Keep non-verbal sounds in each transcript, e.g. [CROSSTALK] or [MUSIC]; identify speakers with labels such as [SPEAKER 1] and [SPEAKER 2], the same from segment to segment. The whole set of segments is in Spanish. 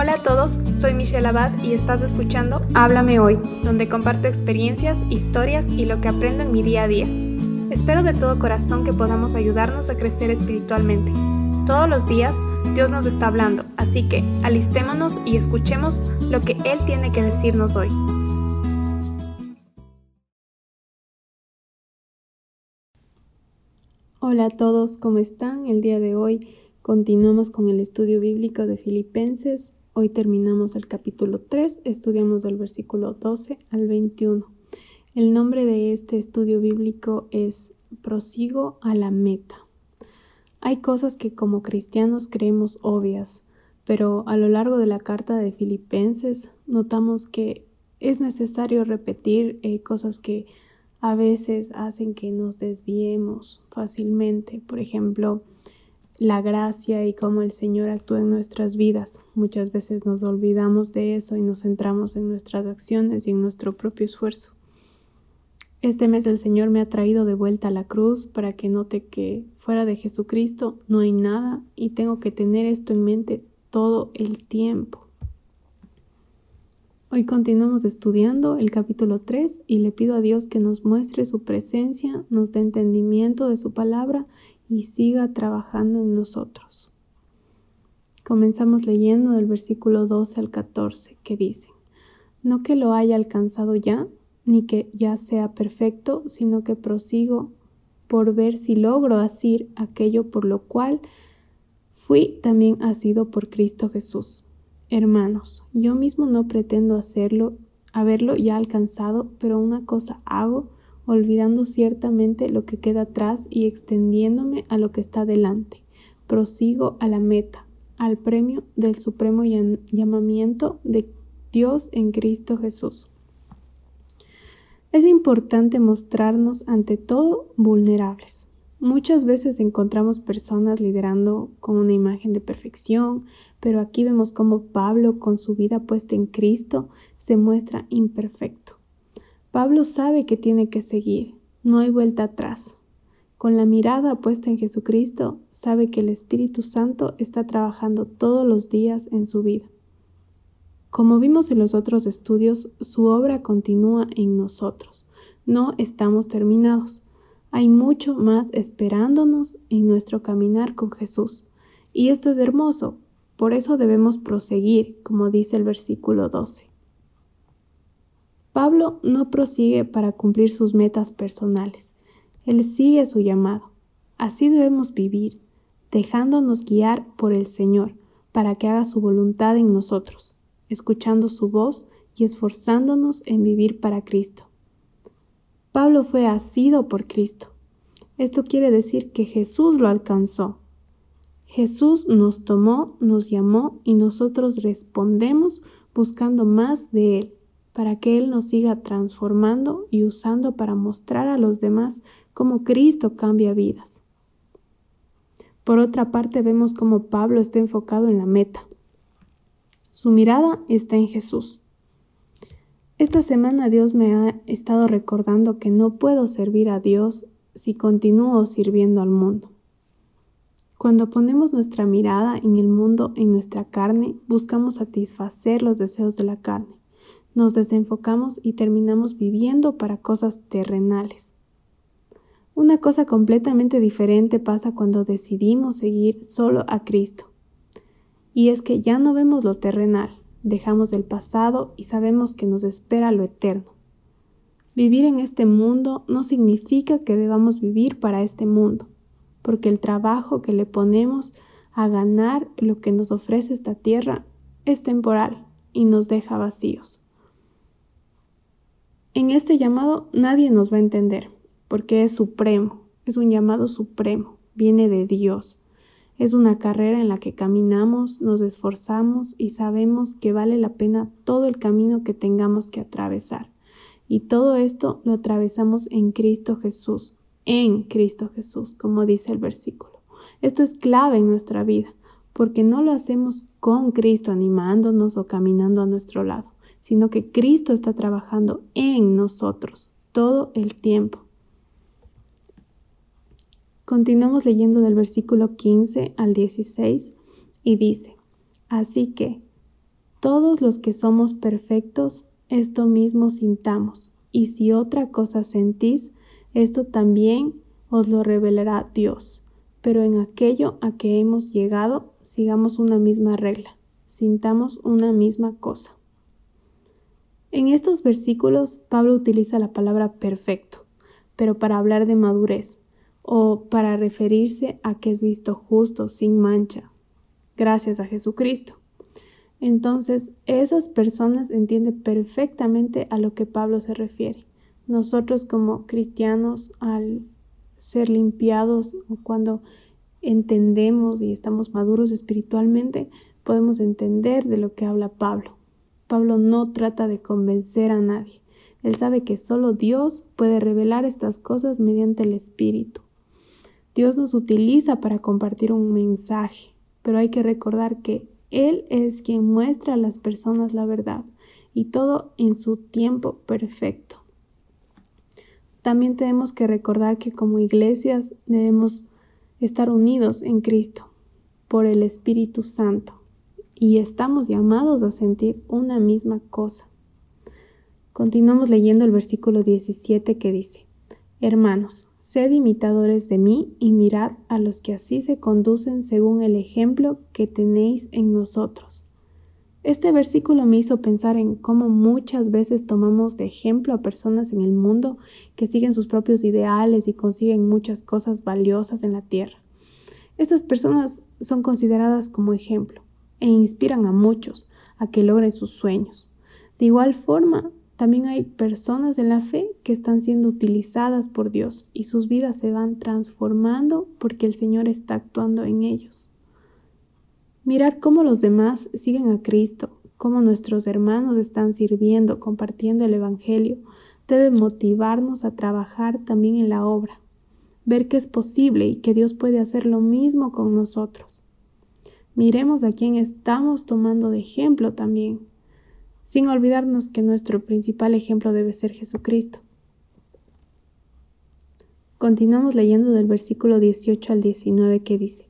[SPEAKER 1] Hola a todos, soy Michelle Abad y estás escuchando Háblame Hoy, donde comparto experiencias, historias y lo que aprendo en mi día a día. Espero de todo corazón que podamos ayudarnos a crecer espiritualmente. Todos los días Dios nos está hablando, así que alistémonos y escuchemos lo que Él tiene que decirnos hoy.
[SPEAKER 2] Hola a todos, ¿cómo están? El día de hoy continuamos con el estudio bíblico de Filipenses. Hoy terminamos el capítulo 3, estudiamos del versículo 12 al 21. El nombre de este estudio bíblico es Prosigo a la meta. Hay cosas que como cristianos creemos obvias, pero a lo largo de la carta de Filipenses notamos que es necesario repetir eh, cosas que a veces hacen que nos desviemos fácilmente. Por ejemplo, la gracia y cómo el Señor actúa en nuestras vidas. Muchas veces nos olvidamos de eso y nos centramos en nuestras acciones y en nuestro propio esfuerzo. Este mes el Señor me ha traído de vuelta a la cruz para que note que fuera de Jesucristo no hay nada y tengo que tener esto en mente todo el tiempo. Hoy continuamos estudiando el capítulo 3 y le pido a Dios que nos muestre su presencia, nos dé entendimiento de su palabra y siga trabajando en nosotros. Comenzamos leyendo del versículo 12 al 14 que dice, no que lo haya alcanzado ya, ni que ya sea perfecto, sino que prosigo por ver si logro asir aquello por lo cual fui también asido por Cristo Jesús. Hermanos, yo mismo no pretendo hacerlo, haberlo ya alcanzado, pero una cosa hago, olvidando ciertamente lo que queda atrás y extendiéndome a lo que está delante. Prosigo a la meta, al premio del supremo llamamiento de Dios en Cristo Jesús. Es importante mostrarnos ante todo vulnerables. Muchas veces encontramos personas liderando con una imagen de perfección, pero aquí vemos cómo Pablo, con su vida puesta en Cristo, se muestra imperfecto. Pablo sabe que tiene que seguir, no hay vuelta atrás. Con la mirada puesta en Jesucristo, sabe que el Espíritu Santo está trabajando todos los días en su vida. Como vimos en los otros estudios, su obra continúa en nosotros. No estamos terminados hay mucho más esperándonos en nuestro caminar con Jesús. Y esto es hermoso, por eso debemos proseguir, como dice el versículo 12. Pablo no prosigue para cumplir sus metas personales, él sigue su llamado. Así debemos vivir, dejándonos guiar por el Señor, para que haga su voluntad en nosotros, escuchando su voz y esforzándonos en vivir para Cristo. Pablo fue asido por Cristo. Esto quiere decir que Jesús lo alcanzó. Jesús nos tomó, nos llamó y nosotros respondemos buscando más de Él, para que Él nos siga transformando y usando para mostrar a los demás cómo Cristo cambia vidas. Por otra parte, vemos cómo Pablo está enfocado en la meta. Su mirada está en Jesús. Esta semana Dios me ha estado recordando que no puedo servir a Dios si continúo sirviendo al mundo. Cuando ponemos nuestra mirada en el mundo, en nuestra carne, buscamos satisfacer los deseos de la carne. Nos desenfocamos y terminamos viviendo para cosas terrenales. Una cosa completamente diferente pasa cuando decidimos seguir solo a Cristo. Y es que ya no vemos lo terrenal, dejamos el pasado y sabemos que nos espera lo eterno. Vivir en este mundo no significa que debamos vivir para este mundo, porque el trabajo que le ponemos a ganar lo que nos ofrece esta tierra es temporal y nos deja vacíos. En este llamado nadie nos va a entender, porque es supremo, es un llamado supremo, viene de Dios. Es una carrera en la que caminamos, nos esforzamos y sabemos que vale la pena todo el camino que tengamos que atravesar. Y todo esto lo atravesamos en Cristo Jesús, en Cristo Jesús, como dice el versículo. Esto es clave en nuestra vida, porque no lo hacemos con Cristo animándonos o caminando a nuestro lado, sino que Cristo está trabajando en nosotros todo el tiempo. Continuamos leyendo del versículo 15 al 16 y dice, así que, todos los que somos perfectos, esto mismo sintamos, y si otra cosa sentís, esto también os lo revelará Dios. Pero en aquello a que hemos llegado, sigamos una misma regla, sintamos una misma cosa. En estos versículos, Pablo utiliza la palabra perfecto, pero para hablar de madurez, o para referirse a que es visto justo, sin mancha, gracias a Jesucristo. Entonces, esas personas entienden perfectamente a lo que Pablo se refiere. Nosotros como cristianos, al ser limpiados o cuando entendemos y estamos maduros espiritualmente, podemos entender de lo que habla Pablo. Pablo no trata de convencer a nadie. Él sabe que solo Dios puede revelar estas cosas mediante el Espíritu. Dios nos utiliza para compartir un mensaje, pero hay que recordar que él es quien muestra a las personas la verdad y todo en su tiempo perfecto. También tenemos que recordar que como iglesias debemos estar unidos en Cristo por el Espíritu Santo y estamos llamados a sentir una misma cosa. Continuamos leyendo el versículo 17 que dice, Hermanos, Sed imitadores de mí y mirad a los que así se conducen según el ejemplo que tenéis en nosotros. Este versículo me hizo pensar en cómo muchas veces tomamos de ejemplo a personas en el mundo que siguen sus propios ideales y consiguen muchas cosas valiosas en la tierra. Estas personas son consideradas como ejemplo e inspiran a muchos a que logren sus sueños. De igual forma, también hay personas de la fe que están siendo utilizadas por Dios y sus vidas se van transformando porque el Señor está actuando en ellos. Mirar cómo los demás siguen a Cristo, cómo nuestros hermanos están sirviendo, compartiendo el Evangelio, debe motivarnos a trabajar también en la obra, ver que es posible y que Dios puede hacer lo mismo con nosotros. Miremos a quién estamos tomando de ejemplo también sin olvidarnos que nuestro principal ejemplo debe ser Jesucristo. Continuamos leyendo del versículo 18 al 19 que dice,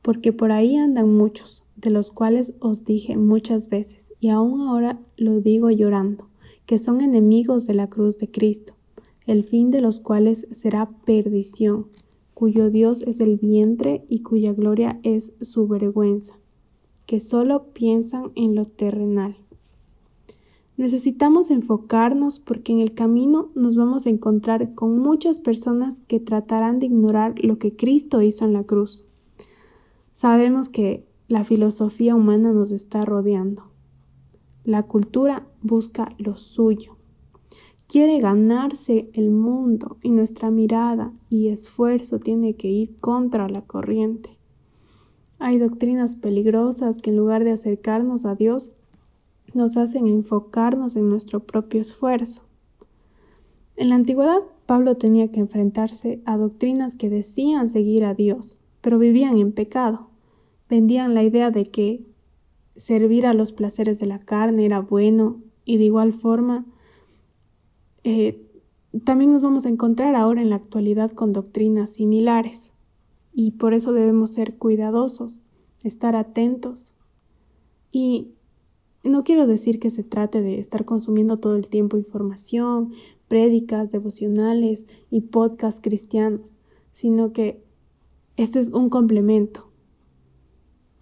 [SPEAKER 2] Porque por ahí andan muchos, de los cuales os dije muchas veces, y aún ahora lo digo llorando, que son enemigos de la cruz de Cristo, el fin de los cuales será perdición, cuyo Dios es el vientre y cuya gloria es su vergüenza, que solo piensan en lo terrenal Necesitamos enfocarnos porque en el camino nos vamos a encontrar con muchas personas que tratarán de ignorar lo que Cristo hizo en la cruz. Sabemos que la filosofía humana nos está rodeando. La cultura busca lo suyo. Quiere ganarse el mundo y nuestra mirada y esfuerzo tiene que ir contra la corriente. Hay doctrinas peligrosas que en lugar de acercarnos a Dios, nos hacen enfocarnos en nuestro propio esfuerzo. En la antigüedad, Pablo tenía que enfrentarse a doctrinas que decían seguir a Dios, pero vivían en pecado. Vendían la idea de que servir a los placeres de la carne era bueno y de igual forma eh, también nos vamos a encontrar ahora en la actualidad con doctrinas similares y por eso debemos ser cuidadosos, estar atentos y no quiero decir que se trate de estar consumiendo todo el tiempo información, prédicas, devocionales y podcasts cristianos, sino que este es un complemento.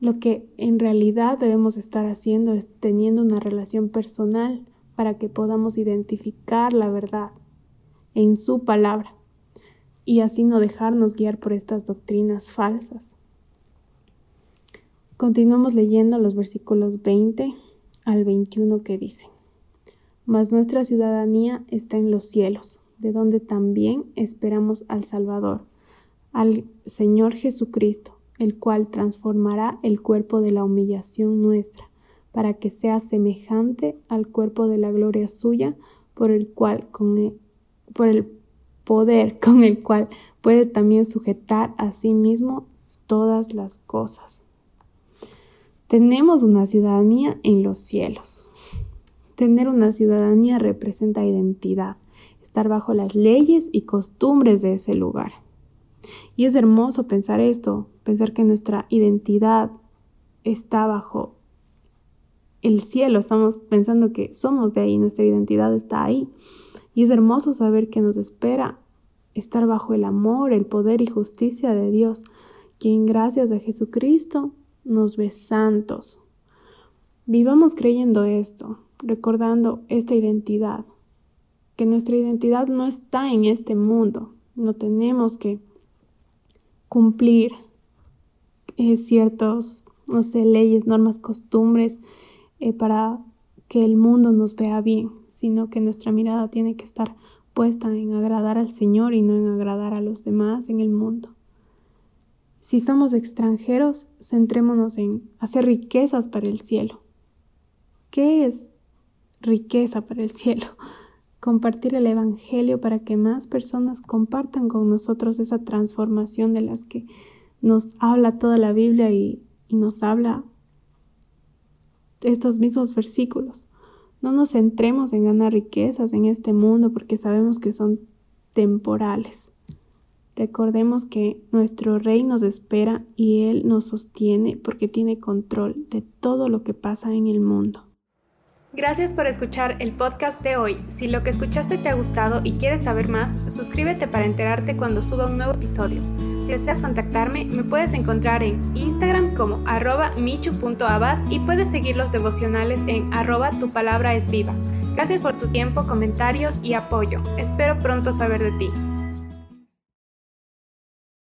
[SPEAKER 2] Lo que en realidad debemos estar haciendo es teniendo una relación personal para que podamos identificar la verdad en su palabra y así no dejarnos guiar por estas doctrinas falsas. Continuamos leyendo los versículos 20 al 21 que dice, Mas nuestra ciudadanía está en los cielos, de donde también esperamos al Salvador, al Señor Jesucristo, el cual transformará el cuerpo de la humillación nuestra, para que sea semejante al cuerpo de la gloria suya, por el cual con por el poder [LAUGHS] con el cual puede también sujetar a sí mismo todas las cosas. Tenemos una ciudadanía en los cielos. Tener una ciudadanía representa identidad, estar bajo las leyes y costumbres de ese lugar. Y es hermoso pensar esto, pensar que nuestra identidad está bajo el cielo, estamos pensando que somos de ahí, nuestra identidad está ahí. Y es hermoso saber que nos espera estar bajo el amor, el poder y justicia de Dios, quien gracias a Jesucristo nos ve santos. Vivamos creyendo esto, recordando esta identidad, que nuestra identidad no está en este mundo, no tenemos que cumplir eh, ciertos, no sé, leyes, normas, costumbres eh, para que el mundo nos vea bien, sino que nuestra mirada tiene que estar puesta en agradar al Señor y no en agradar a los demás en el mundo. Si somos extranjeros, centrémonos en hacer riquezas para el cielo. ¿Qué es riqueza para el cielo? [LAUGHS] Compartir el Evangelio para que más personas compartan con nosotros esa transformación de las que nos habla toda la Biblia y, y nos habla estos mismos versículos. No nos centremos en ganar riquezas en este mundo porque sabemos que son temporales. Recordemos que nuestro Rey nos espera y Él nos sostiene porque tiene control de todo lo que pasa en el mundo.
[SPEAKER 1] Gracias por escuchar el podcast de hoy. Si lo que escuchaste te ha gustado y quieres saber más, suscríbete para enterarte cuando suba un nuevo episodio. Si deseas contactarme, me puedes encontrar en Instagram como arroba michu.abad y puedes seguir los devocionales en arroba tu palabra es viva. Gracias por tu tiempo, comentarios y apoyo. Espero pronto saber de ti.